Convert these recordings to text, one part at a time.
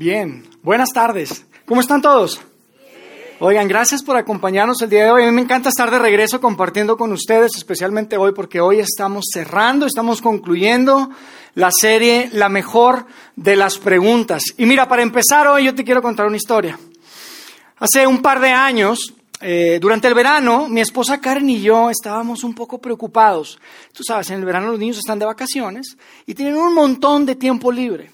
Bien, buenas tardes. ¿Cómo están todos? Oigan, gracias por acompañarnos el día de hoy. A mí me encanta estar de regreso compartiendo con ustedes, especialmente hoy, porque hoy estamos cerrando, estamos concluyendo la serie La mejor de las preguntas. Y mira, para empezar hoy yo te quiero contar una historia. Hace un par de años, eh, durante el verano, mi esposa Karen y yo estábamos un poco preocupados. Tú sabes, en el verano los niños están de vacaciones y tienen un montón de tiempo libre.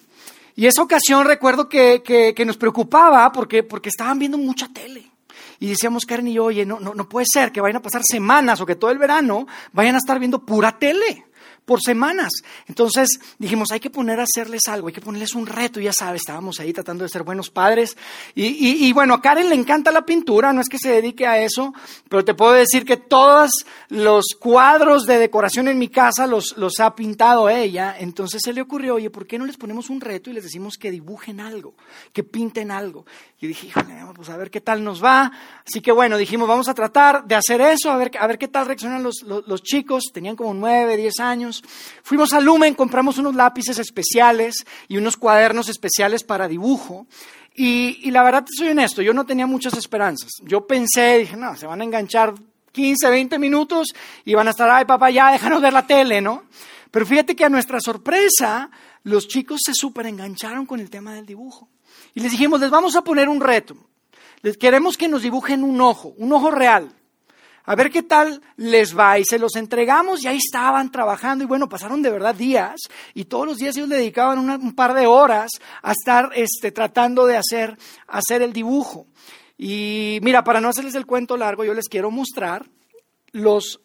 Y esa ocasión recuerdo que, que, nos preocupaba porque, porque estaban viendo mucha tele. Y decíamos Karen y yo, oye, no, no, no puede ser que vayan a pasar semanas o que todo el verano vayan a estar viendo pura tele por semanas. Entonces dijimos, hay que poner a hacerles algo, hay que ponerles un reto, ya sabes, estábamos ahí tratando de ser buenos padres. Y, bueno, a Karen le encanta la pintura, no es que se dedique a eso, pero te puedo decir que todos los cuadros de decoración en mi casa los, los ha pintado ella. Entonces se le ocurrió, oye, ¿por qué no les ponemos un reto y les decimos que dibujen algo, que pinten algo? Y dije, híjole, pues a ver qué tal nos va. Así que bueno, dijimos, vamos a tratar de hacer eso, a ver, a ver qué tal reaccionan los, los chicos. Tenían como nueve, diez años. Fuimos a Lumen, compramos unos lápices especiales y unos cuadernos especiales para dibujo. Y, la verdad, soy honesto, yo no tenía muchas esperanzas. Yo pensé, dije, no, se van a enganchar 15, 20 minutos y van a estar, ay papá, ya déjanos ver la tele, ¿no? Pero fíjate que a nuestra sorpresa, los chicos se súper engancharon con el tema del dibujo. Y les dijimos, les vamos a poner un reto. Les queremos que nos dibujen un ojo, un ojo real a ver qué tal les va. Y se los entregamos y ahí estaban trabajando y bueno, pasaron de verdad días y todos los días ellos le dedicaban un par de horas a estar este, tratando de hacer, hacer el dibujo. Y mira, para no hacerles el cuento largo, yo les quiero mostrar los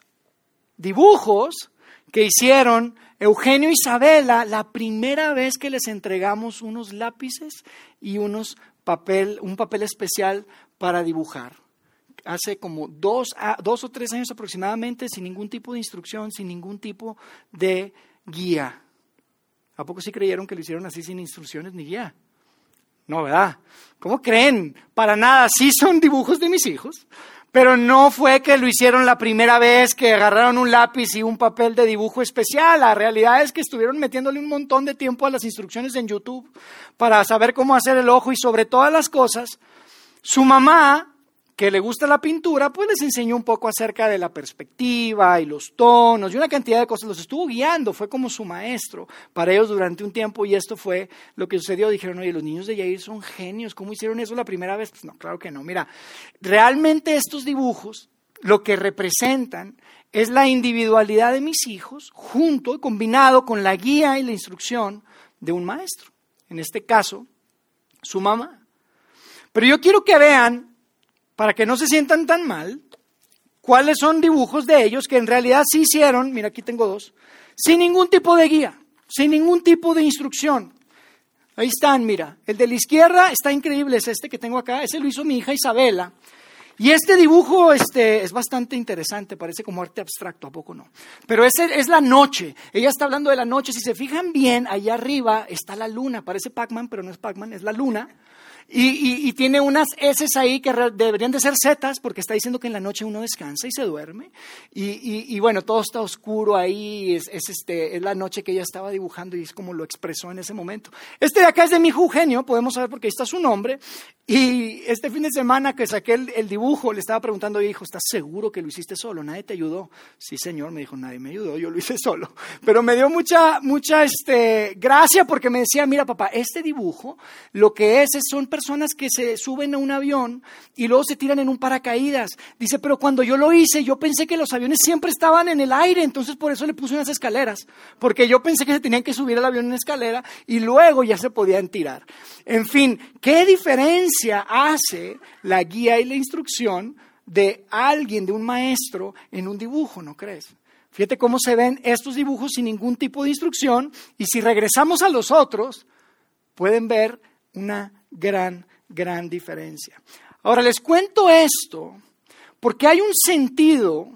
dibujos que hicieron Eugenio y Isabela la primera vez que les entregamos unos lápices y unos papel, un papel especial para dibujar hace como dos, dos o tres años aproximadamente sin ningún tipo de instrucción, sin ningún tipo de guía. ¿A poco sí creyeron que lo hicieron así sin instrucciones ni guía? No, ¿verdad? ¿Cómo creen? Para nada, sí son dibujos de mis hijos, pero no fue que lo hicieron la primera vez que agarraron un lápiz y un papel de dibujo especial. La realidad es que estuvieron metiéndole un montón de tiempo a las instrucciones en YouTube para saber cómo hacer el ojo y sobre todas las cosas, su mamá que le gusta la pintura, pues les enseñó un poco acerca de la perspectiva y los tonos y una cantidad de cosas. Los estuvo guiando, fue como su maestro para ellos durante un tiempo y esto fue lo que sucedió. Dijeron, oye, los niños de Yair son genios, ¿cómo hicieron eso la primera vez? Pues no, claro que no. Mira, realmente estos dibujos lo que representan es la individualidad de mis hijos junto y combinado con la guía y la instrucción de un maestro. En este caso, su mamá. Pero yo quiero que vean para que no se sientan tan mal, cuáles son dibujos de ellos que en realidad sí hicieron, mira aquí tengo dos, sin ningún tipo de guía, sin ningún tipo de instrucción. Ahí están, mira, el de la izquierda está increíble, es este que tengo acá, ese lo hizo mi hija Isabela. Y este dibujo este, es bastante interesante, parece como arte abstracto, ¿a poco no? Pero ese es la noche, ella está hablando de la noche, si se fijan bien, allá arriba está la luna, parece Pac-Man, pero no es Pac-Man, es la luna. Y, tiene unas S ahí que deberían de ser Z porque está diciendo que en la noche uno descansa y se duerme. Y, bueno, todo está oscuro ahí, es, este, es la noche que ella estaba dibujando y es como lo expresó en ese momento. Este de acá es de mi Eugenio, podemos saber porque ahí está su nombre. Y este fin de semana que saqué el, dibujo, le estaba preguntando, hijo, ¿estás seguro que lo hiciste solo? ¿Nadie te ayudó? Sí, señor, me dijo, nadie me ayudó, yo lo hice solo. Pero me dio mucha, mucha este, gracia porque me decía, mira papá, este dibujo lo que es, es son personas que se suben a un avión y luego se tiran en un paracaídas. Dice, pero cuando yo lo hice, yo pensé que los aviones siempre estaban en el aire, entonces por eso le puse unas escaleras, porque yo pensé que se tenían que subir al avión en escalera y luego ya se podían tirar. En fin, ¿qué diferencia hace la guía y la instrucción de alguien, de un maestro, en un dibujo, no crees? Fíjate cómo se ven estos dibujos sin ningún tipo de instrucción y si regresamos a los otros, pueden ver una gran, gran diferencia. Ahora les cuento esto porque hay un sentido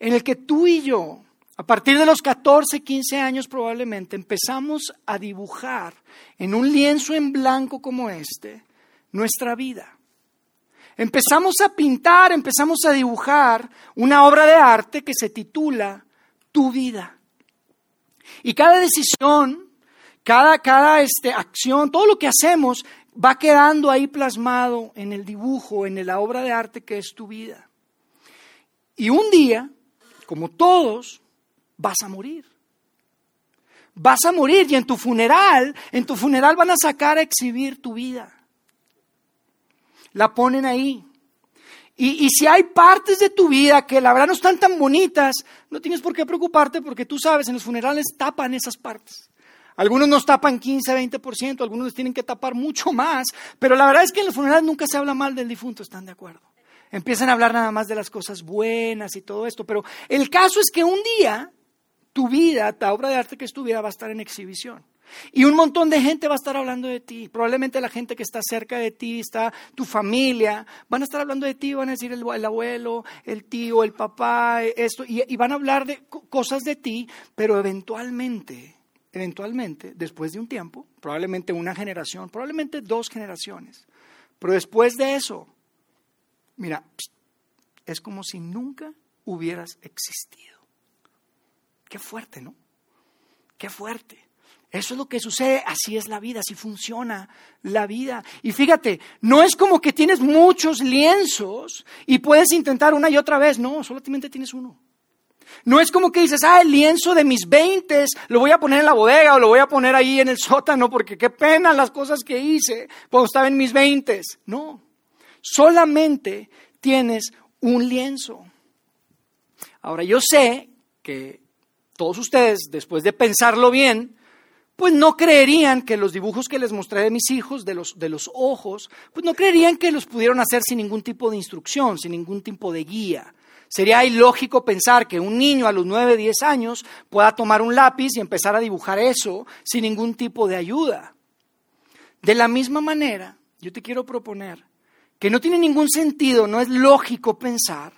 en el que tú y yo, a partir de los 14, 15 años probablemente, empezamos a dibujar en un lienzo en blanco como este nuestra vida. Empezamos a pintar, empezamos a dibujar una obra de arte que se titula Tu vida. Y cada decisión, cada, cada este, acción, todo lo que hacemos va quedando ahí plasmado en el dibujo, en la obra de arte que es tu vida. Y un día, como todos, vas a morir. Vas a morir y en tu funeral, en tu funeral van a sacar a exhibir tu vida. La ponen ahí. Y, si hay partes de tu vida que la verdad no están tan bonitas, no tienes por qué preocuparte porque tú sabes, en los funerales tapan esas partes. Algunos nos tapan 15, 20%, algunos tienen que tapar mucho más, pero la verdad es que en los funerales nunca se habla mal del difunto, ¿están de acuerdo? Empiezan a hablar nada más de las cosas buenas y todo esto, pero el caso es que un día tu vida, tu obra de arte que es tu vida, va a estar en exhibición. Y un montón de gente va a estar hablando de ti. Probablemente la gente que está cerca de ti, está tu familia, van a estar hablando de ti, van a decir el, abuelo, el tío, el papá, esto, y van a hablar de cosas de ti, pero eventualmente, eventualmente, después de un tiempo, probablemente una generación, probablemente dos generaciones, pero después de eso, mira, es como si nunca hubieras existido. Qué fuerte, ¿no? Qué fuerte. Eso es lo que sucede, así es la vida, así funciona la vida. Y fíjate, no es como que tienes muchos lienzos y puedes intentar una y otra vez, no, solamente tienes uno. No es como que dices, ah, el lienzo de mis veintes lo voy a poner en la bodega o lo voy a poner ahí en el sótano porque qué pena las cosas que hice cuando estaba en mis veintes. No, solamente tienes un lienzo. Ahora yo sé que todos ustedes, después de pensarlo bien, pues no creerían que los dibujos que les mostré de mis hijos, de los, de los ojos, pues no creerían que los pudieron hacer sin ningún tipo de instrucción, sin ningún tipo de guía. Sería ilógico pensar que un niño a los 9, 10 años pueda tomar un lápiz y empezar a dibujar eso sin ningún tipo de ayuda. De la misma manera, yo te quiero proponer que no tiene ningún sentido, no es lógico pensar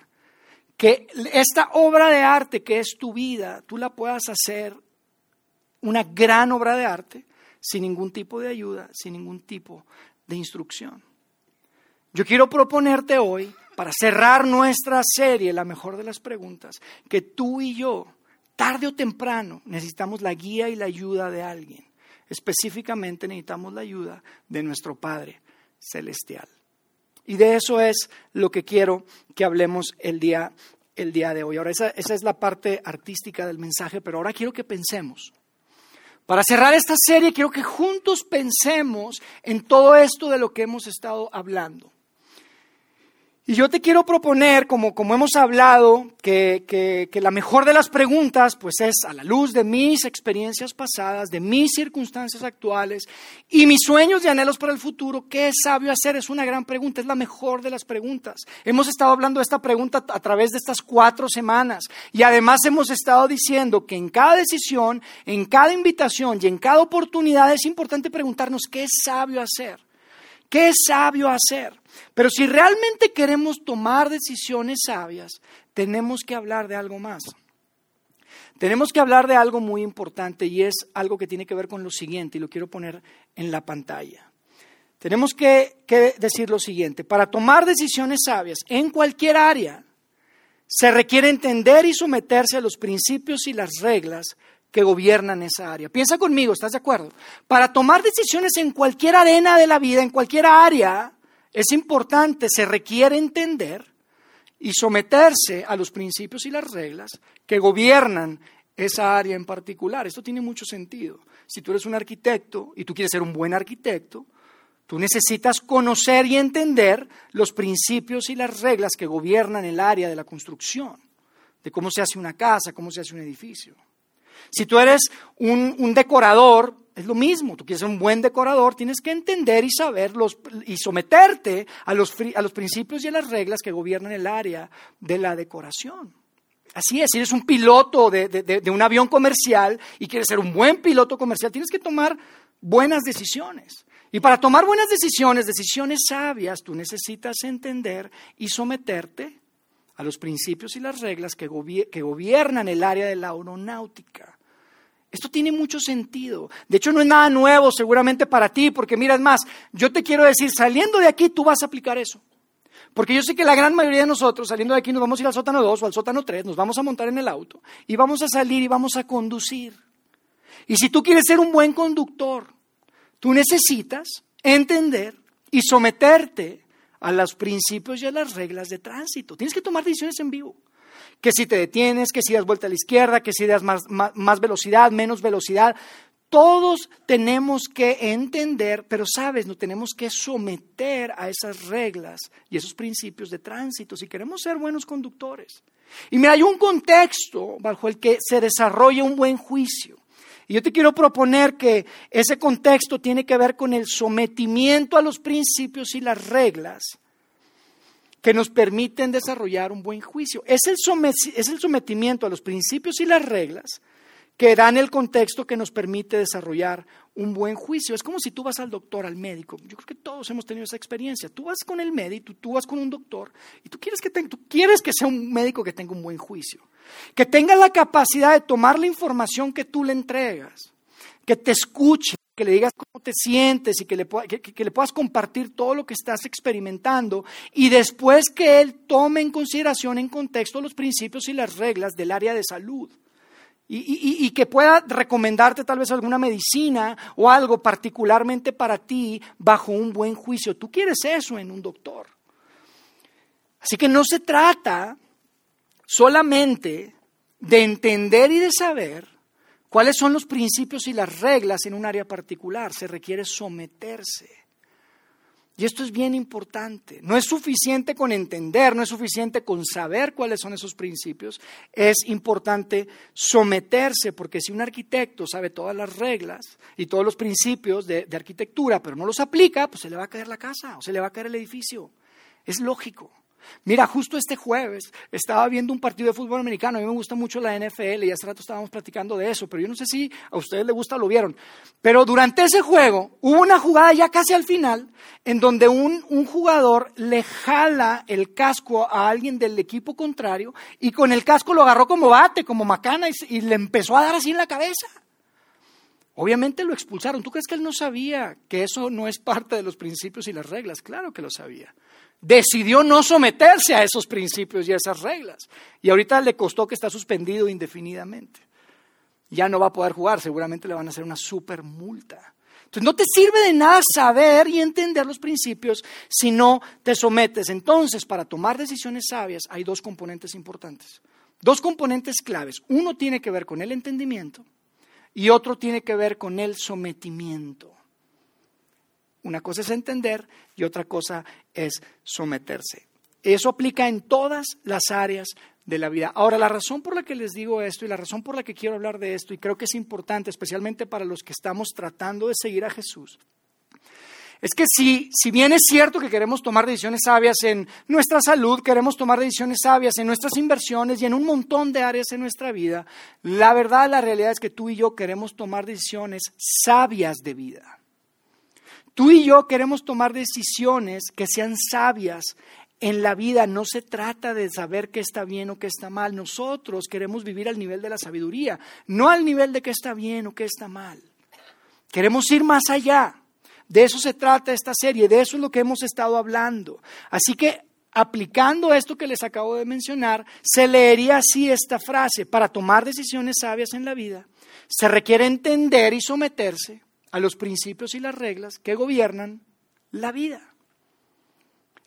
que esta obra de arte que es tu vida, tú la puedas hacer una gran obra de arte sin ningún tipo de ayuda, sin ningún tipo de instrucción. Yo quiero proponerte hoy, para cerrar nuestra serie, la mejor de las preguntas, que tú y yo, tarde o temprano, necesitamos la guía y la ayuda de alguien. Específicamente necesitamos la ayuda de nuestro Padre Celestial. Y de eso es lo que quiero que hablemos el día, el día de hoy. Ahora, esa, esa es la parte artística del mensaje, pero ahora quiero que pensemos para cerrar esta serie, quiero que juntos pensemos en todo esto de lo que hemos estado hablando. Y yo te quiero proponer, como, como hemos hablado, que, que, la mejor de las preguntas, pues es a la luz de mis experiencias pasadas, de mis circunstancias actuales y mis sueños y anhelos para el futuro, ¿qué es sabio hacer? Es una gran pregunta, es la mejor de las preguntas. Hemos estado hablando de esta pregunta a través de estas cuatro semanas y además hemos estado diciendo que en cada decisión, en cada invitación y en cada oportunidad es importante preguntarnos qué es sabio hacer. ¿Qué es sabio hacer? Pero si realmente queremos tomar decisiones sabias, tenemos que hablar de algo más. Tenemos que hablar de algo muy importante y es algo que tiene que ver con lo siguiente y lo quiero poner en la pantalla. Tenemos que, decir lo siguiente, para tomar decisiones sabias en cualquier área, se requiere entender y someterse a los principios y las reglas que gobiernan esa área. Piensa conmigo, ¿estás de acuerdo? Para tomar decisiones en cualquier arena de la vida, en cualquier área, es importante, se requiere entender y someterse a los principios y las reglas que gobiernan esa área en particular. Esto tiene mucho sentido. Si tú eres un arquitecto y tú quieres ser un buen arquitecto, tú necesitas conocer y entender los principios y las reglas que gobiernan el área de la construcción, de cómo se hace una casa, cómo se hace un edificio. Si tú eres un, decorador, es lo mismo, tú quieres ser un buen decorador, tienes que entender y saber y someterte a los, a los principios y a las reglas que gobiernan el área de la decoración. Así es, si eres un piloto de, de, un avión comercial y quieres ser un buen piloto comercial, tienes que tomar buenas decisiones. Y para tomar buenas decisiones, decisiones sabias, tú necesitas entender y someterte a los principios y las reglas que, gobiernan el área de la aeronáutica. Esto tiene mucho sentido. De hecho, no es nada nuevo seguramente para ti, porque mira, es más, yo te quiero decir, saliendo de aquí tú vas a aplicar eso. Porque yo sé que la gran mayoría de nosotros, saliendo de aquí, nos vamos a ir al sótano 2 o al sótano 3, nos vamos a montar en el auto y vamos a salir y vamos a conducir. Y si tú quieres ser un buen conductor, tú necesitas entender y someterte a los principios y a las reglas de tránsito. Tienes que tomar decisiones en vivo. Que si te detienes, que si das vuelta a la izquierda, que si das más, más velocidad, menos velocidad. Todos tenemos que entender, pero sabes, no tenemos que someter a esas reglas y esos principios de tránsito si queremos ser buenos conductores. Y mira, hay un contexto bajo el que se desarrolla un buen juicio. Y yo te quiero proponer que ese contexto tiene que ver con el sometimiento a los principios y las reglas que nos permiten desarrollar un buen juicio. Es el, sometimiento a los principios y las reglas que dan el contexto que nos permite desarrollar un buen juicio. Es como si tú vas al doctor, al médico. Yo creo que todos hemos tenido esa experiencia. Tú vas con el médico, tú, vas con un doctor y tú quieres, que tú quieres que sea un médico que tenga un buen juicio, que tenga la capacidad de tomar la información que tú le entregas, que te escuche, que le digas cómo te sientes y que le, que le puedas compartir todo lo que estás experimentando y después que él tome en consideración en contexto los principios y las reglas del área de salud. Y, que pueda recomendarte tal vez alguna medicina o algo particularmente para ti bajo un buen juicio. Tú quieres eso en un doctor. Así que no se trata solamente de entender y de saber cuáles son los principios y las reglas en un área particular. Se requiere someterse. Y esto es bien importante. No es suficiente con entender, no es suficiente con saber cuáles son esos principios. Es importante someterse, porque si un arquitecto sabe todas las reglas y todos los principios de, arquitectura, pero no los aplica, pues se le va a caer la casa o se le va a caer el edificio. Es lógico. Mira, justo este jueves estaba viendo un partido de fútbol americano. A mí me gusta mucho la NFL y hace rato estábamos platicando de eso, pero yo no sé si a ustedes les gusta o lo vieron. Pero durante ese juego hubo una jugada ya casi al final en donde un, jugador le jala el casco a alguien del equipo contrario y con el casco lo agarró como bate, como macana y le empezó a dar así en la cabeza. Obviamente lo expulsaron. ¿Tú crees que él no sabía que eso no es parte de los principios y las reglas? Claro que lo sabía decidió no someterse a esos principios y a esas reglas. Y ahorita le costó que está suspendido indefinidamente. Ya no va a poder jugar, seguramente le van a hacer una super multa. Entonces no te sirve de nada saber y entender los principios si no te sometes. Entonces, para tomar decisiones sabias hay dos componentes importantes. Dos componentes claves. Uno tiene que ver con el entendimiento y otro tiene que ver con el sometimiento. Una cosa es entender y otra cosa es someterse. Eso aplica en todas las áreas de la vida. Ahora, la razón por la que les digo esto y la razón por la que quiero hablar de esto, y creo que es importante, especialmente para los que estamos tratando de seguir a Jesús, es que si, si bien es cierto que queremos tomar decisiones sabias en nuestra salud, queremos tomar decisiones sabias en nuestras inversiones y en un montón de áreas en nuestra vida, la verdad, la realidad es que tú y yo queremos tomar decisiones sabias de vida. Tú y yo queremos tomar decisiones que sean sabias. En la vida no se trata de saber qué está bien o qué está mal. Nosotros queremos vivir al nivel de la sabiduría, no al nivel de qué está bien o qué está mal. Queremos ir más allá. De eso se trata esta serie, de eso es lo que hemos estado hablando. Así que aplicando esto que les acabo de mencionar, se leería así esta frase, para tomar decisiones sabias en la vida, se requiere entender y someterse a los principios y las reglas que gobiernan la vida.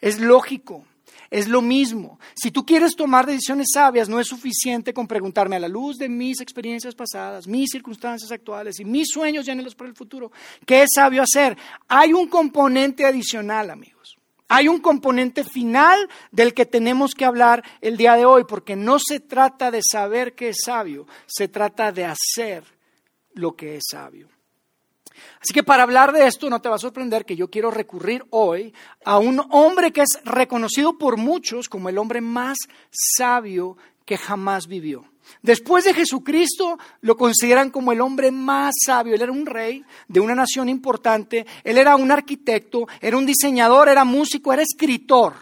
Es lógico, es lo mismo. Si tú quieres tomar decisiones sabias, no es suficiente con preguntarme a la luz de mis experiencias pasadas, mis circunstancias actuales y mis sueños y anhelos para el futuro, ¿qué es sabio hacer? Hay un componente adicional, amigos. Hay un componente final del que tenemos que hablar el día de hoy, porque no se trata de saber qué es sabio, se trata de hacer lo que es sabio. Así que para hablar de esto no te va a sorprender que yo quiero recurrir hoy a un hombre que es reconocido por muchos como el hombre más sabio que jamás vivió. Después de Jesucristo lo consideran como el hombre más sabio. Él era un rey de una nación importante, él era un arquitecto, era un diseñador, era músico, era escritor.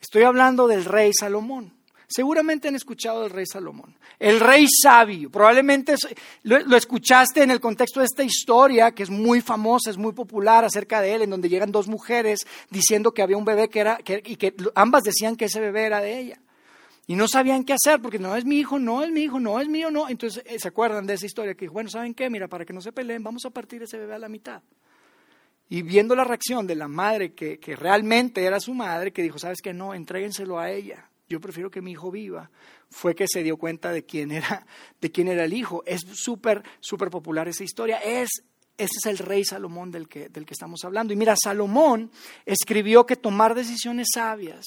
Estoy hablando del rey Salomón. Seguramente han escuchado del rey Salomón, el rey sabio. Probablemente lo, escuchaste en el contexto de esta historia que es muy famosa, es muy popular acerca de él, en donde llegan dos mujeres diciendo que había un bebé que era, y que ambas decían que ese bebé era de ella. Y no sabían qué hacer porque no es mi hijo, no es mi hijo, no es mío, no. Entonces eh, se acuerdan de esa historia que dijo, bueno, ¿saben qué? Mira, para que no se peleen, vamos a partir ese bebé a la mitad. Y viendo la reacción de la madre, que, que realmente era su madre, que dijo, sabes que no, entréguenselo a ella. Yo prefiero que mi hijo viva. Fue que se dio cuenta de quién era, de quién era el hijo. Es súper, súper popular esa historia. Es ese es el rey Salomón del que, del que estamos hablando. Y mira, Salomón escribió que tomar decisiones sabias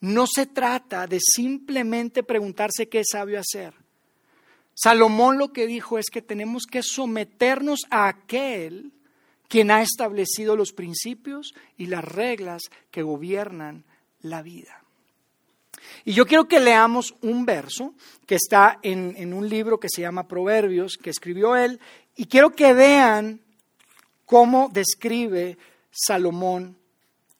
no se trata de simplemente preguntarse qué es sabio hacer. Salomón lo que dijo es que tenemos que someternos a aquel quien ha establecido los principios y las reglas que gobiernan la vida. Y yo quiero que leamos un verso que está en, un libro que se llama Proverbios, que escribió él, y quiero que vean cómo describe Salomón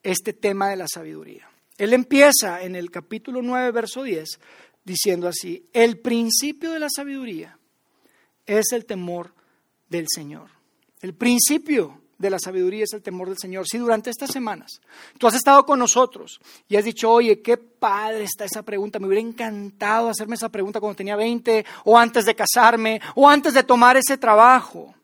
este tema de la sabiduría. Él empieza en el capítulo 9, verso 10, diciendo así, el principio de la sabiduría es el temor del Señor. El principio de la sabiduría es el temor del Señor. Si durante estas semanas tú has estado con nosotros y has dicho, oye, qué padre está esa pregunta, me hubiera encantado hacerme esa pregunta cuando tenía 20 o antes de casarme o antes de tomar ese trabajo.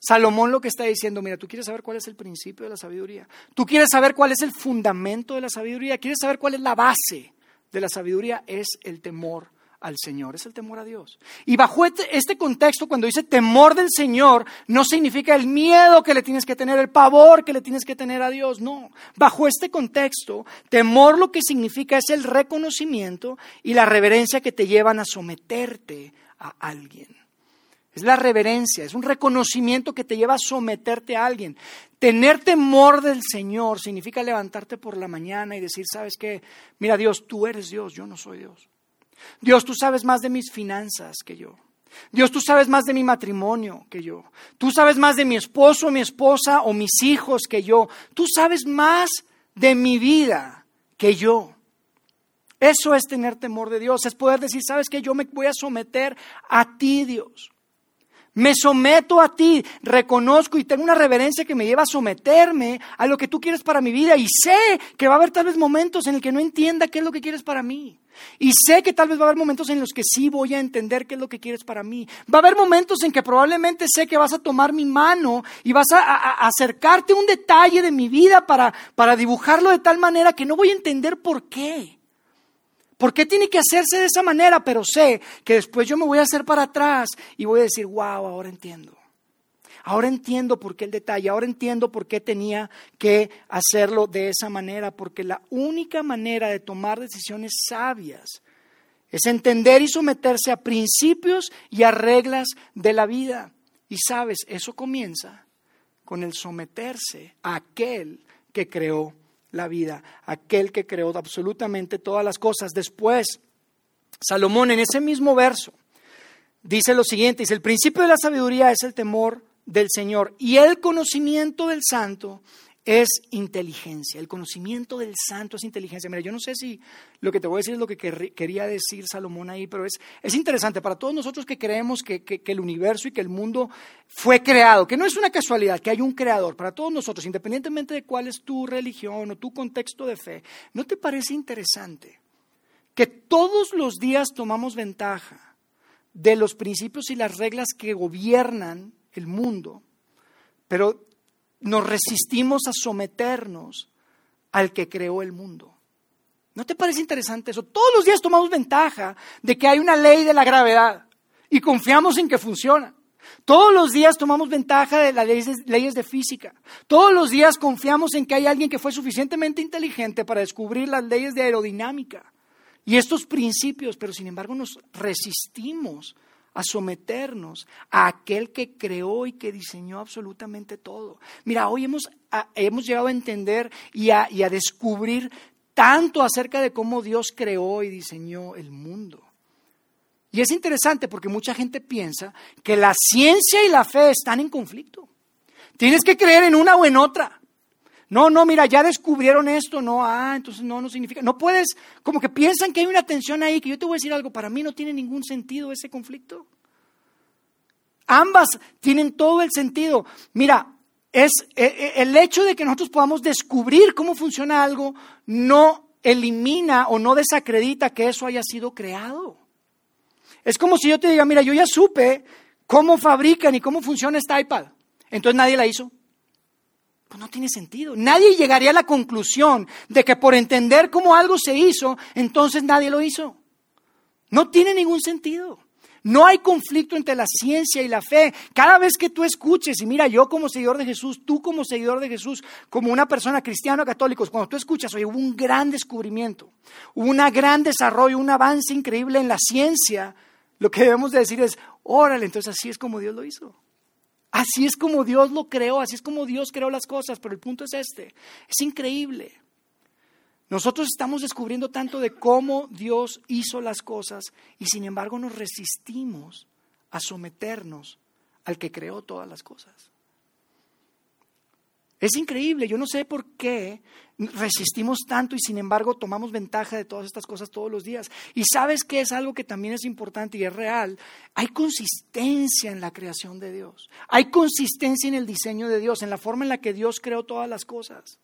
Salomón lo que está diciendo, mira, tú quieres saber cuál es el principio de la sabiduría, tú quieres saber cuál es el fundamento de la sabiduría, quieres saber cuál es la base de la sabiduría, es el temor al Señor, es el temor a Dios. Y bajo este, este contexto, cuando dice temor del Señor, no significa el miedo que le tienes que tener, el pavor que le tienes que tener a Dios, no. Bajo este contexto, temor lo que significa es el reconocimiento y la reverencia que te llevan a someterte a alguien. Es la reverencia, es un reconocimiento que te lleva a someterte a alguien. Tener temor del Señor significa levantarte por la mañana y decir, ¿sabes qué? Mira Dios, tú eres Dios, yo no soy Dios. Dios, tú sabes más de mis finanzas que yo. Dios, tú sabes más de mi matrimonio que yo. Tú sabes más de mi esposo, mi esposa o mis hijos que yo. Tú sabes más de mi vida que yo. Eso es tener temor de Dios, es poder decir, sabes que yo me voy a someter a ti, Dios. Me someto a ti, reconozco y tengo una reverencia que me lleva a someterme a lo que tú quieres para mi vida y sé que va a haber tal vez momentos en el que no entienda qué es lo que quieres para mí. Y sé que tal vez va a haber momentos en los que sí voy a entender qué es lo que quieres para mí. Va a haber momentos en que probablemente sé que vas a tomar mi mano y vas a, a acercarte un detalle de mi vida para, para dibujarlo de tal manera que no voy a entender por qué. ¿Por qué tiene que hacerse de esa manera? Pero sé que después yo me voy a hacer para atrás y voy a decir, wow, ahora entiendo. Ahora entiendo por qué el detalle, ahora entiendo por qué tenía que hacerlo de esa manera, porque la única manera de tomar decisiones sabias es entender y someterse a principios y a reglas de la vida. Y sabes, eso comienza con el someterse a aquel que creó la vida, aquel que creó absolutamente todas las cosas. Después, Salomón en ese mismo verso dice lo siguiente, dice, el principio de la sabiduría es el temor del Señor y el conocimiento del santo es inteligencia. El conocimiento del santo es inteligencia. Mira, yo no sé si lo que te voy a decir es lo que quería decir Salomón ahí, pero es, es interesante para todos nosotros que creemos que, que, el universo y que el mundo fue creado, que no es una casualidad, que hay un creador. Para todos nosotros, independientemente de cuál es tu religión o tu contexto de fe, ¿no te parece interesante que todos los días tomamos ventaja de los principios y las reglas que gobiernan el mundo? Pero nos resistimos a someternos al que creó el mundo. ¿No te parece interesante eso? Todos los días tomamos ventaja de que hay una ley de la gravedad y confiamos en que funciona. Todos los días tomamos ventaja de las leyes, de física. Todos los días confiamos en que hay alguien que fue suficientemente inteligente para descubrir las leyes de aerodinámica y estos principios, pero sin embargo nos resistimos a someternos a aquel que creó y que diseñó absolutamente todo. Mira, hoy hemos, hemos llegado a entender y a, y a descubrir tanto acerca de cómo Dios creó y diseñó el mundo. Y es interesante porque mucha gente piensa que la ciencia y la fe están en conflicto. Tienes que creer en una o en otra. No, no, mira, ya descubrieron esto, no, ah, entonces no, no significa. No puedes, como que piensan que hay una tensión ahí, que yo te voy a decir algo, para mí no tiene ningún sentido ese conflicto. Ambas tienen todo el sentido. Mira, es e, e, el hecho de que nosotros podamos descubrir cómo funciona algo no elimina o no desacredita que eso haya sido creado. Es como si yo te diga, mira, yo ya supe cómo fabrican y cómo funciona esta iPad. Entonces nadie la hizo. Pues no tiene sentido. Nadie llegaría a la conclusión de que por entender cómo algo se hizo, entonces nadie lo hizo. No tiene ningún sentido. No hay conflicto entre la ciencia y la fe. Cada vez que tú escuches, y mira, yo como seguidor de Jesús, tú como seguidor de Jesús, como una persona cristiana o católica, cuando tú escuchas, oye, hubo un gran descubrimiento, hubo un gran desarrollo, un avance increíble en la ciencia, lo que debemos de decir es, órale, entonces así es como Dios lo hizo. Así es como Dios lo creó, así es como Dios creó las cosas, pero el punto es este, es increíble. Nosotros estamos descubriendo tanto de cómo Dios hizo las cosas y sin embargo nos resistimos a someternos al que creó todas las cosas. Es increíble, yo no sé por qué resistimos tanto y sin embargo tomamos ventaja de todas estas cosas todos los días. Y sabes que es algo que también es importante y es real. Hay consistencia en la creación de Dios. Hay consistencia en el diseño de Dios, en la forma en la que Dios creó todas las cosas.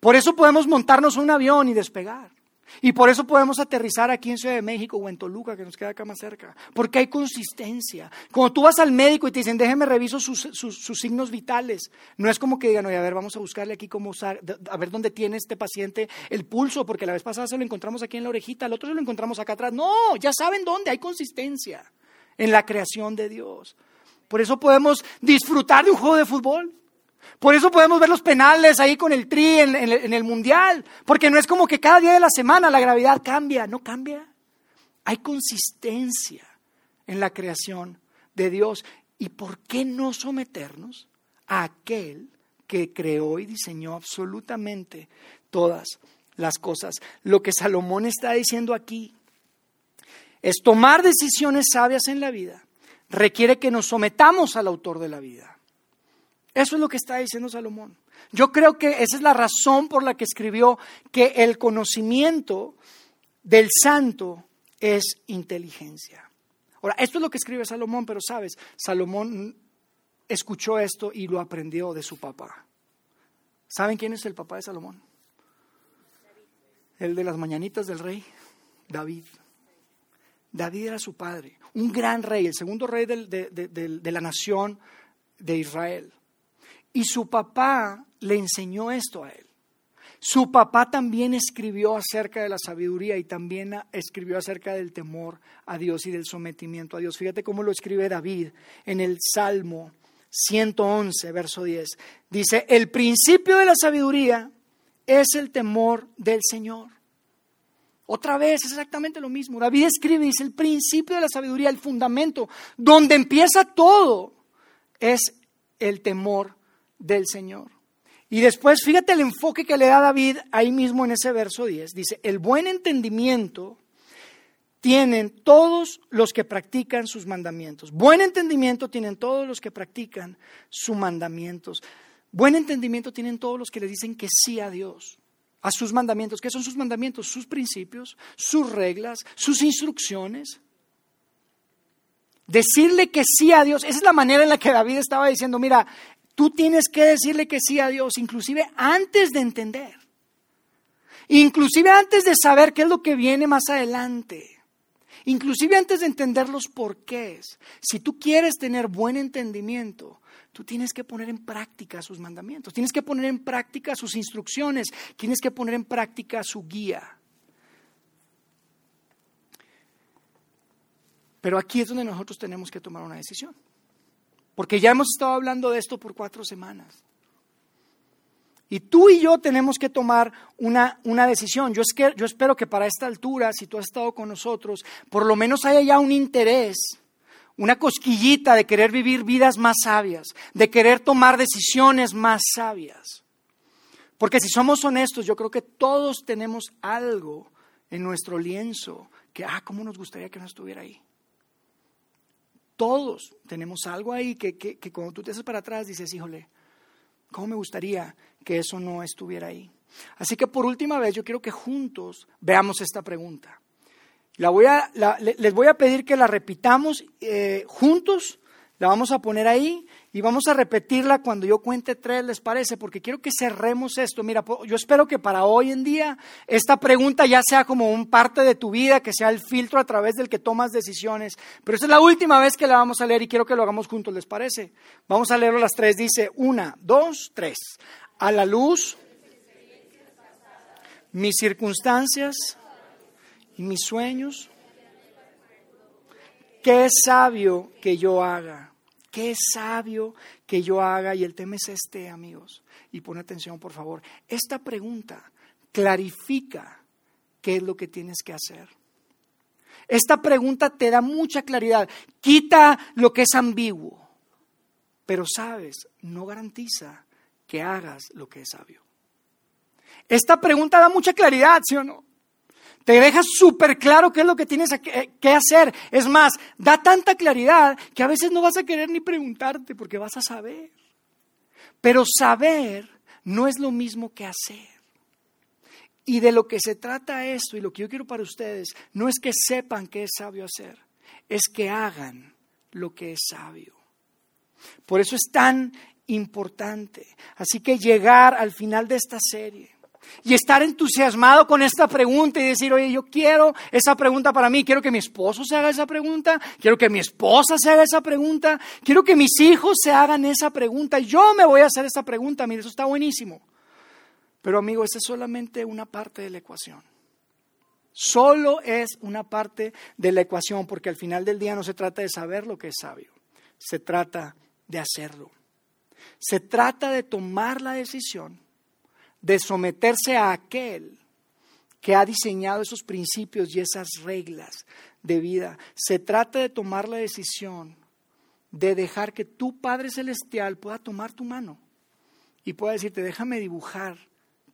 Por eso podemos montarnos un avión y despegar. Y por eso podemos aterrizar aquí en Ciudad de México o en Toluca, que nos queda acá más cerca, porque hay consistencia. Cuando tú vas al médico y te dicen, déjeme reviso sus, signos vitales, no es como que digan, oye, a ver, vamos a buscarle aquí cómo usar, a ver dónde tiene este paciente el pulso, porque la vez pasada se lo encontramos aquí en la orejita, el otro se lo encontramos acá atrás. No, ya saben dónde, hay consistencia en la creación de Dios. Por eso podemos disfrutar de un juego de fútbol. Por eso podemos ver los penales ahí con el tri en, el mundial, porque no es como que cada día de la semana la gravedad cambia, no cambia. Hay consistencia en la creación de Dios. ¿Y por qué no someternos a aquel que creó y diseñó absolutamente todas las cosas? Lo que Salomón está diciendo aquí es tomar decisiones sabias en la vida requiere que nos sometamos al autor de la vida. Eso es lo que está diciendo Salomón. Yo creo que esa es la razón por la que escribió que el conocimiento del santo es inteligencia. Ahora, esto es lo que escribe Salomón, pero sabes, Salomón escuchó esto y lo aprendió de su papá. ¿Saben quién es el papá de Salomón? El de las mañanitas del rey, David. David era su padre, un gran rey, el segundo rey de la nación de Israel. Y su papá le enseñó esto a él. Su papá también escribió acerca de la sabiduría y también escribió acerca del temor a Dios y del sometimiento a Dios. Fíjate cómo lo escribe David en el Salmo 111, verso 10. Dice, el principio de la sabiduría es el temor del Señor. Otra vez, es exactamente lo mismo. David escribe, dice, el principio de la sabiduría, el fundamento, donde empieza todo, es el temor del Señor. Y después, fíjate el enfoque que le da David ahí mismo en ese verso 10. Dice, el buen entendimiento tienen todos los que practican sus mandamientos. Buen entendimiento tienen todos los que practican sus mandamientos. Buen entendimiento tienen todos los que le dicen que sí a Dios, a sus mandamientos. ¿Qué son sus mandamientos? Sus principios, sus reglas, sus instrucciones. Decirle que sí a Dios, esa es la manera en la que David estaba diciendo, mira, Tú tienes que decirle que sí a Dios, inclusive antes de entender. Inclusive antes de saber qué es lo que viene más adelante. Inclusive antes de entender los porqués. Si tú quieres tener buen entendimiento, tú tienes que poner en práctica sus mandamientos, tienes que poner en práctica sus instrucciones, tienes que poner en práctica su guía. Pero aquí es donde nosotros tenemos que tomar una decisión. Porque ya hemos estado hablando de esto por cuatro semanas. Y tú y yo tenemos que tomar una, una decisión. Yo, es que, yo espero que para esta altura, si tú has estado con nosotros, por lo menos haya ya un interés, una cosquillita de querer vivir vidas más sabias, de querer tomar decisiones más sabias. Porque si somos honestos, yo creo que todos tenemos algo en nuestro lienzo que, ah, ¿cómo nos gustaría que no estuviera ahí? Todos tenemos algo ahí que, cuando tú te haces para atrás dices, híjole, ¿cómo me gustaría que eso no estuviera ahí? Así que por última vez yo quiero que juntos veamos esta pregunta. La voy a, les voy a pedir que la repitamos eh, juntos, la vamos a poner ahí y vamos a repetirla cuando yo cuente tres, ¿les parece? Porque quiero que cerremos esto. Mira, yo espero que para hoy en día esta pregunta ya sea como un parte de tu vida, que sea el filtro a través del que tomas decisiones. Pero esta es la última vez que la vamos a leer y quiero que lo hagamos juntos, ¿les parece? Vamos a leerlo las tres. Dice una, dos, tres. a la luz mis circunstancias y mis sueños. Qué sabio que yo haga. Qué sabio que yo haga. Y el tema es este, amigos. Y pon atención, por favor. Esta pregunta clarifica qué es lo que tienes que hacer. Esta pregunta te da mucha claridad. Quita lo que es ambiguo. Pero sabes, no garantiza que hagas lo que es sabio. Esta pregunta da mucha claridad, ¿sí o no? Te deja súper claro qué es lo que tienes que hacer. Es más, da tanta claridad que a veces no vas a querer ni preguntarte porque vas a saber. Pero saber no es lo mismo que hacer. Y de lo que se trata esto y lo que yo quiero para ustedes no es que sepan qué es sabio hacer, es que hagan lo que es sabio. Por eso es tan importante. Así que llegar al final de esta serie y estar entusiasmado con esta pregunta y decir, oye, yo quiero esa pregunta para mí, quiero que mi esposo se haga esa pregunta, quiero que mi esposa se haga esa pregunta, quiero que mis hijos se hagan esa pregunta, yo me voy a hacer esa pregunta, mire, eso está buenísimo. Pero amigo, esa es solamente una parte de la ecuación. Solo es una parte de la ecuación, porque al final del día no se trata de saber lo que es sabio, se trata de hacerlo. Se trata de tomar la decisión de someterse a aquel que ha diseñado esos principios y esas reglas de vida. Se trata de tomar la decisión de dejar que tu Padre Celestial pueda tomar tu mano y pueda decirte, déjame dibujar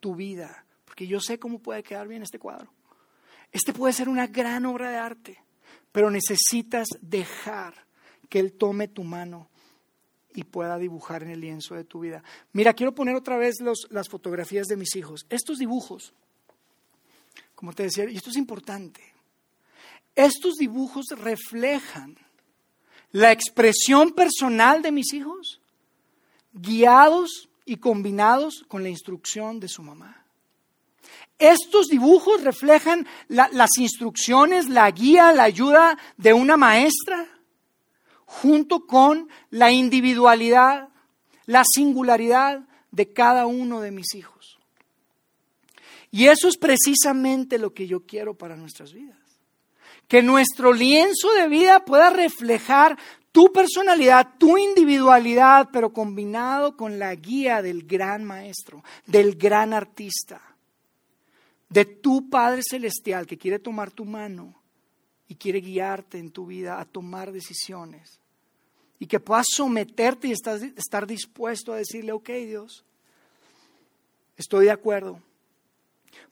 tu vida, porque yo sé cómo puede quedar bien este cuadro. Este puede ser una gran obra de arte, pero necesitas dejar que Él tome tu mano y pueda dibujar en el lienzo de tu vida. Mira, quiero poner otra vez las fotografías de mis hijos. Estos dibujos, como te decía, y esto es importante, estos dibujos reflejan la expresión personal de mis hijos, guiados y combinados con la instrucción de su mamá. Estos dibujos reflejan las instrucciones, la guía, la ayuda de una maestra junto con la individualidad, la singularidad de cada uno de mis hijos. Y eso es precisamente lo que yo quiero para nuestras vidas. Que nuestro lienzo de vida pueda reflejar tu personalidad, tu individualidad, pero combinado con la guía del gran maestro, del gran artista, de tu Padre Celestial que quiere tomar tu mano y quiere guiarte en tu vida a tomar decisiones. Y que puedas someterte y estar dispuesto a decirle, ok Dios, estoy de acuerdo.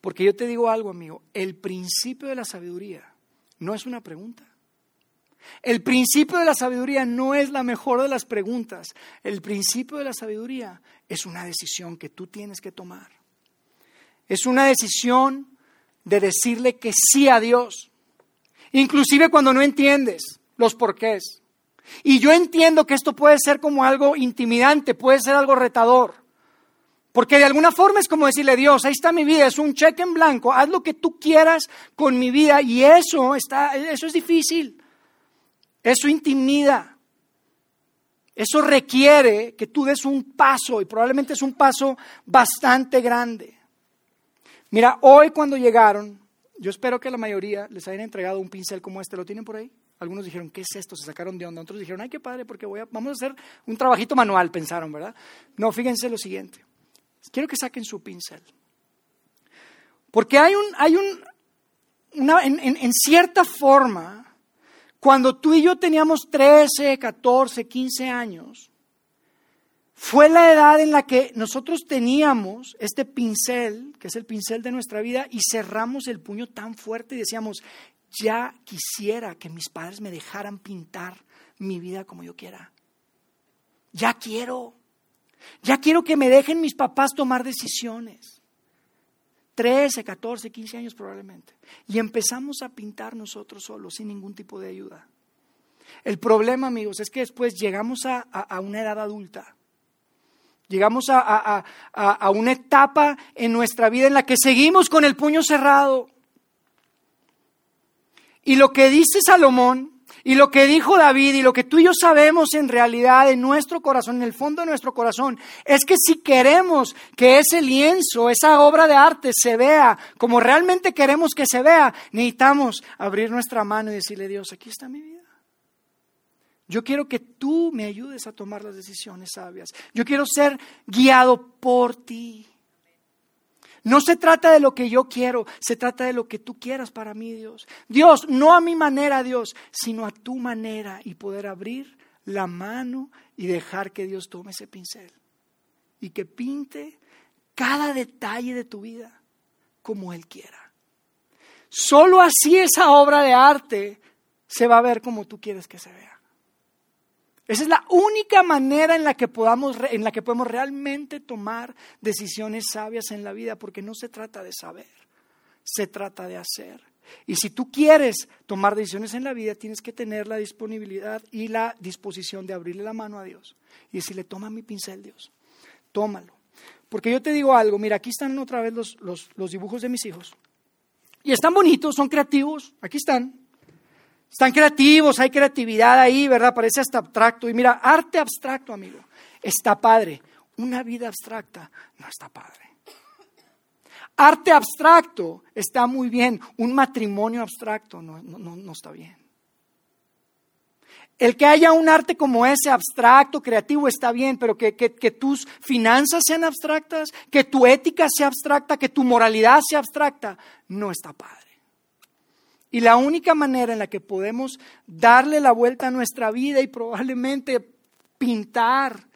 Porque yo te digo algo, amigo, el principio de la sabiduría no es una pregunta. El principio de la sabiduría no es la mejor de las preguntas. El principio de la sabiduría es una decisión que tú tienes que tomar. Es una decisión de decirle que sí a Dios inclusive cuando no entiendes los porqués. Y yo entiendo que esto puede ser como algo intimidante, puede ser algo retador. Porque de alguna forma es como decirle, Dios, ahí está mi vida, es un cheque en blanco, haz lo que tú quieras con mi vida y eso está eso es difícil. Eso intimida. Eso requiere que tú des un paso y probablemente es un paso bastante grande. Mira, hoy cuando llegaron, yo espero que la mayoría les hayan entregado un pincel como este. ¿Lo tienen por ahí? Algunos dijeron, ¿qué es esto? Se sacaron de onda. Otros dijeron, ay, qué padre, porque voy a, vamos a hacer un trabajito manual, pensaron, ¿verdad? No, fíjense lo siguiente. Quiero que saquen su pincel. Porque hay un, hay un, una, en, en cierta forma, cuando tú y yo teníamos 13, 14, 15 años, fue la edad en la que nosotros teníamos este pincel, que es el pincel de nuestra vida, y cerramos el puño tan fuerte y decíamos, ya quisiera que mis padres me dejaran pintar mi vida como yo quiera. Ya quiero. Ya quiero que me dejen mis papás tomar decisiones. 13, 14, 15 años probablemente. Y empezamos a pintar nosotros solos, sin ningún tipo de ayuda. El problema, amigos, es que después llegamos a, a una edad adulta Llegamos a, una etapa en nuestra vida en la que seguimos con el puño cerrado. Y lo que dice Salomón Y lo que dijo David y lo que tú y yo sabemos en realidad en nuestro corazón, en el fondo de nuestro corazón, es que si queremos que ese lienzo, esa obra de arte se vea como realmente queremos que se vea, necesitamos abrir nuestra mano y decirle, Dios, aquí está mi vida. Yo quiero que tú me ayudes a tomar las decisiones sabias. Yo quiero ser guiado por ti. No se trata de lo que yo quiero, se trata de lo que tú quieras para mí, Dios. Dios, no a mi manera, Dios, sino a tu manera y poder abrir la mano y dejar que Dios tome ese pincel y que pinte cada detalle de tu vida como Él quiera. Solo así esa obra de arte se va a ver como tú quieres que se vea. Esa es la única manera en la que podamos, en la que podemos realmente tomar decisiones sabias en la vida, porque no se trata de saber, se trata de hacer. Y si tú quieres tomar decisiones en la vida, tienes que tener la disponibilidad y la disposición de abrirle la mano a Dios y decirle, toma mi pincel, Dios, tómalo. Porque yo te digo algo, mira, aquí están otra vez los, los dibujos de mis hijos. Y están bonitos, son creativos, aquí están. Están creativos, hay creatividad ahí, ¿verdad? Parece hasta abstracto. Y mira, arte abstracto, amigo, está padre. Una vida abstracta no está padre. Arte abstracto está muy bien. Un matrimonio abstracto no, no, está bien. El que haya un arte como ese, abstracto, creativo, está bien, pero que, que, tus finanzas sean abstractas, que tu ética sea abstracta, que tu moralidad sea abstracta, no está padre. Y la única manera en la que podemos darle la vuelta a nuestra vida y probablemente pintar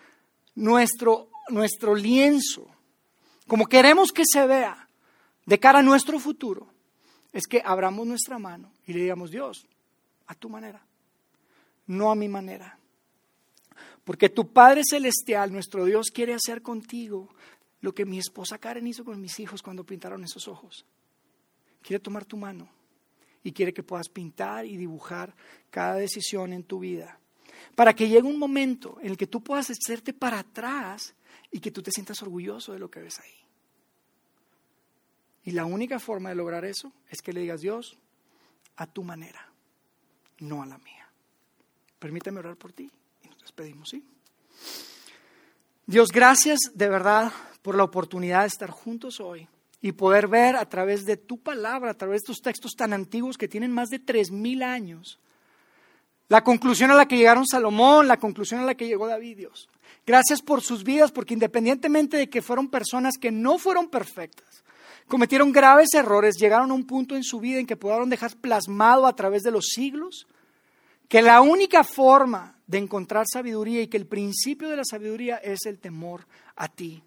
nuestro, nuestro lienzo, como queremos que se vea, de cara a nuestro futuro, es que abramos nuestra mano y le digamos, Dios, a tu manera, no a mi manera. Porque tu Padre Celestial, nuestro Dios, quiere hacer contigo lo que mi esposa Karen hizo con mis hijos cuando pintaron esos ojos. Quiere tomar tu mano y quiere que puedas pintar y dibujar cada decisión en tu vida. Para que llegue un momento en el que tú puedas hacerte para atrás y que tú te sientas orgulloso de lo que ves ahí. Y la única forma de lograr eso es que le digas, Dios, a tu manera, no a la mía. Permíteme orar por ti y nos despedimos, ¿sí? Dios, gracias de verdad por la oportunidad de estar juntos hoy y poder ver a través de tu palabra, a través de estos textos tan antiguos que tienen más de tres mil años, la conclusión a la que llegaron Salomón, la conclusión a la que llegó David, Dios. Gracias por sus vidas, porque independientemente de que fueron personas que no fueron perfectas, cometieron graves errores, llegaron a un punto en su vida en que pudieron dejar plasmado a través de los siglos que la única forma de encontrar sabiduría y que el principio de la sabiduría es el temor a ti.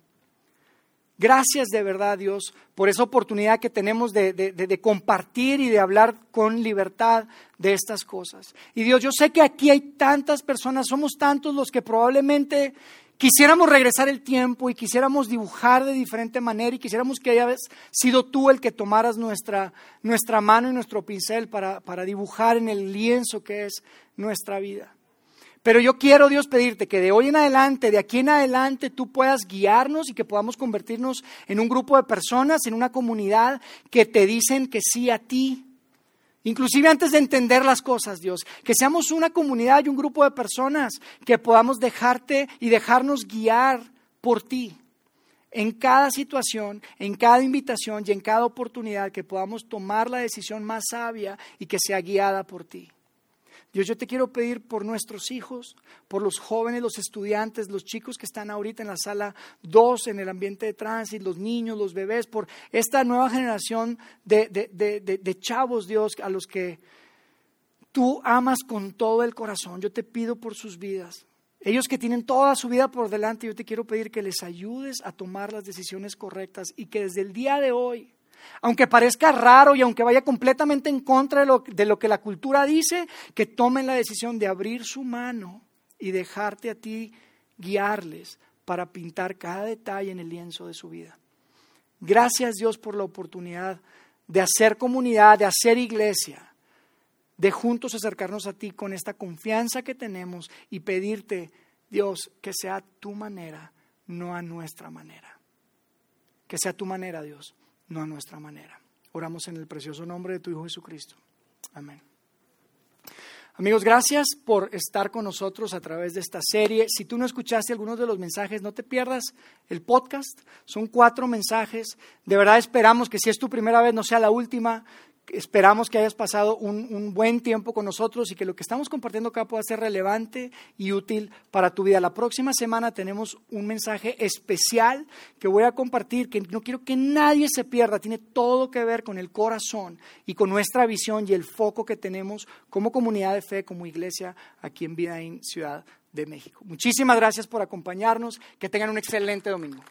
Gracias de verdad, Dios, por esa oportunidad que tenemos de, compartir y de hablar con libertad de estas cosas. Y Dios, yo sé que aquí hay tantas personas, somos tantos los que probablemente quisiéramos regresar el tiempo y quisiéramos dibujar de diferente manera y quisiéramos que hayas sido tú el que tomaras nuestra, mano y nuestro pincel para dibujar en el lienzo que es nuestra vida. Pero yo quiero, Dios, pedirte que de hoy en adelante, de aquí en adelante, tú puedas guiarnos y que podamos convertirnos en un grupo de personas, en una comunidad que te dicen que sí a ti. Inclusive antes de entender las cosas, Dios, que seamos una comunidad y un grupo de personas que podamos dejarte y dejarnos guiar por ti en cada situación, en cada invitación y en cada oportunidad que podamos tomar la decisión más sabia y que sea guiada por ti. Dios, yo te quiero pedir por nuestros hijos, por los jóvenes, los estudiantes, los chicos que están ahorita en la sala 2, en el ambiente de tránsito, los niños, los bebés, por esta nueva generación de, de chavos, Dios, a los que tú amas con todo el corazón. Yo te pido por sus vidas. Ellos que tienen toda su vida por delante, yo te quiero pedir que les ayudes a tomar las decisiones correctas y que desde el día de hoy aunque parezca raro y aunque vaya completamente en contra de lo, de lo, que la cultura dice, que tomen la decisión de abrir su mano y dejarte a ti guiarles para pintar cada detalle en el lienzo de su vida. Gracias Dios por la oportunidad de hacer comunidad, de hacer iglesia, de juntos acercarnos a ti con esta confianza que tenemos y pedirte, Dios, que sea tu manera, no a nuestra manera. Que sea tu manera, Dios no a nuestra manera. Oramos en el precioso nombre de tu Hijo Jesucristo. Amén. Amigos, gracias por estar con nosotros a través de esta serie. Si tú no escuchaste algunos de los mensajes, no te pierdas el podcast. Son cuatro mensajes. De verdad esperamos que si es tu primera vez no sea la última. Esperamos que hayas pasado un, buen tiempo con nosotros y que lo que estamos compartiendo acá pueda ser relevante y útil para tu vida. La próxima semana tenemos un mensaje especial que voy a compartir, que no quiero que nadie se pierda. Tiene todo que ver con el corazón y con nuestra visión y el foco que tenemos como comunidad de fe, como iglesia aquí en Vida en Ciudad de México. Muchísimas gracias por acompañarnos. Que tengan un excelente domingo.